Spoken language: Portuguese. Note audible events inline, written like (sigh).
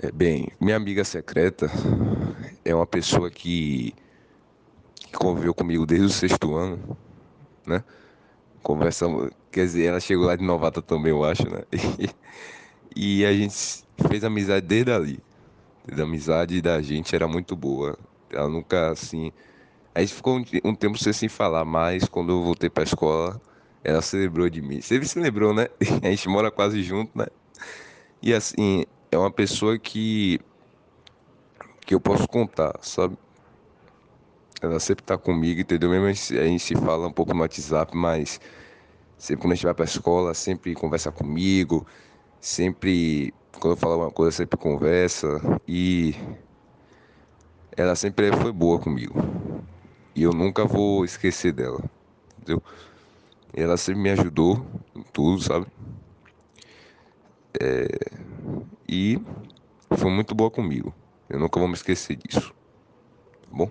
É, bem, minha amiga secreta é uma pessoa que, que conviveu comigo desde o sexto ano, né? Conversamos, quer dizer, ela chegou lá de novata também, eu acho, né? E, (laughs) e a gente fez amizade desde ali. A amizade da gente era muito boa. Ela nunca, assim... A gente ficou um, um tempo sem se falar, mas quando eu voltei pra escola, ela se lembrou de mim. Você se lembrou, né? (laughs) A gente mora quase junto, né? E assim, é uma pessoa que que eu posso contar, sabe? Ela sempre tá comigo, entendeu? Mesmo a gente se fala um pouco no WhatsApp, mas sempre quando a gente vai pra escola, sempre conversa comigo, sempre quando eu falo alguma coisa, sempre conversa e ela sempre foi boa comigo. E eu nunca vou esquecer dela, entendeu? Ela sempre me ajudou em tudo, sabe? É e foi muito boa comigo. Eu nunca vou me esquecer disso. Tá bom?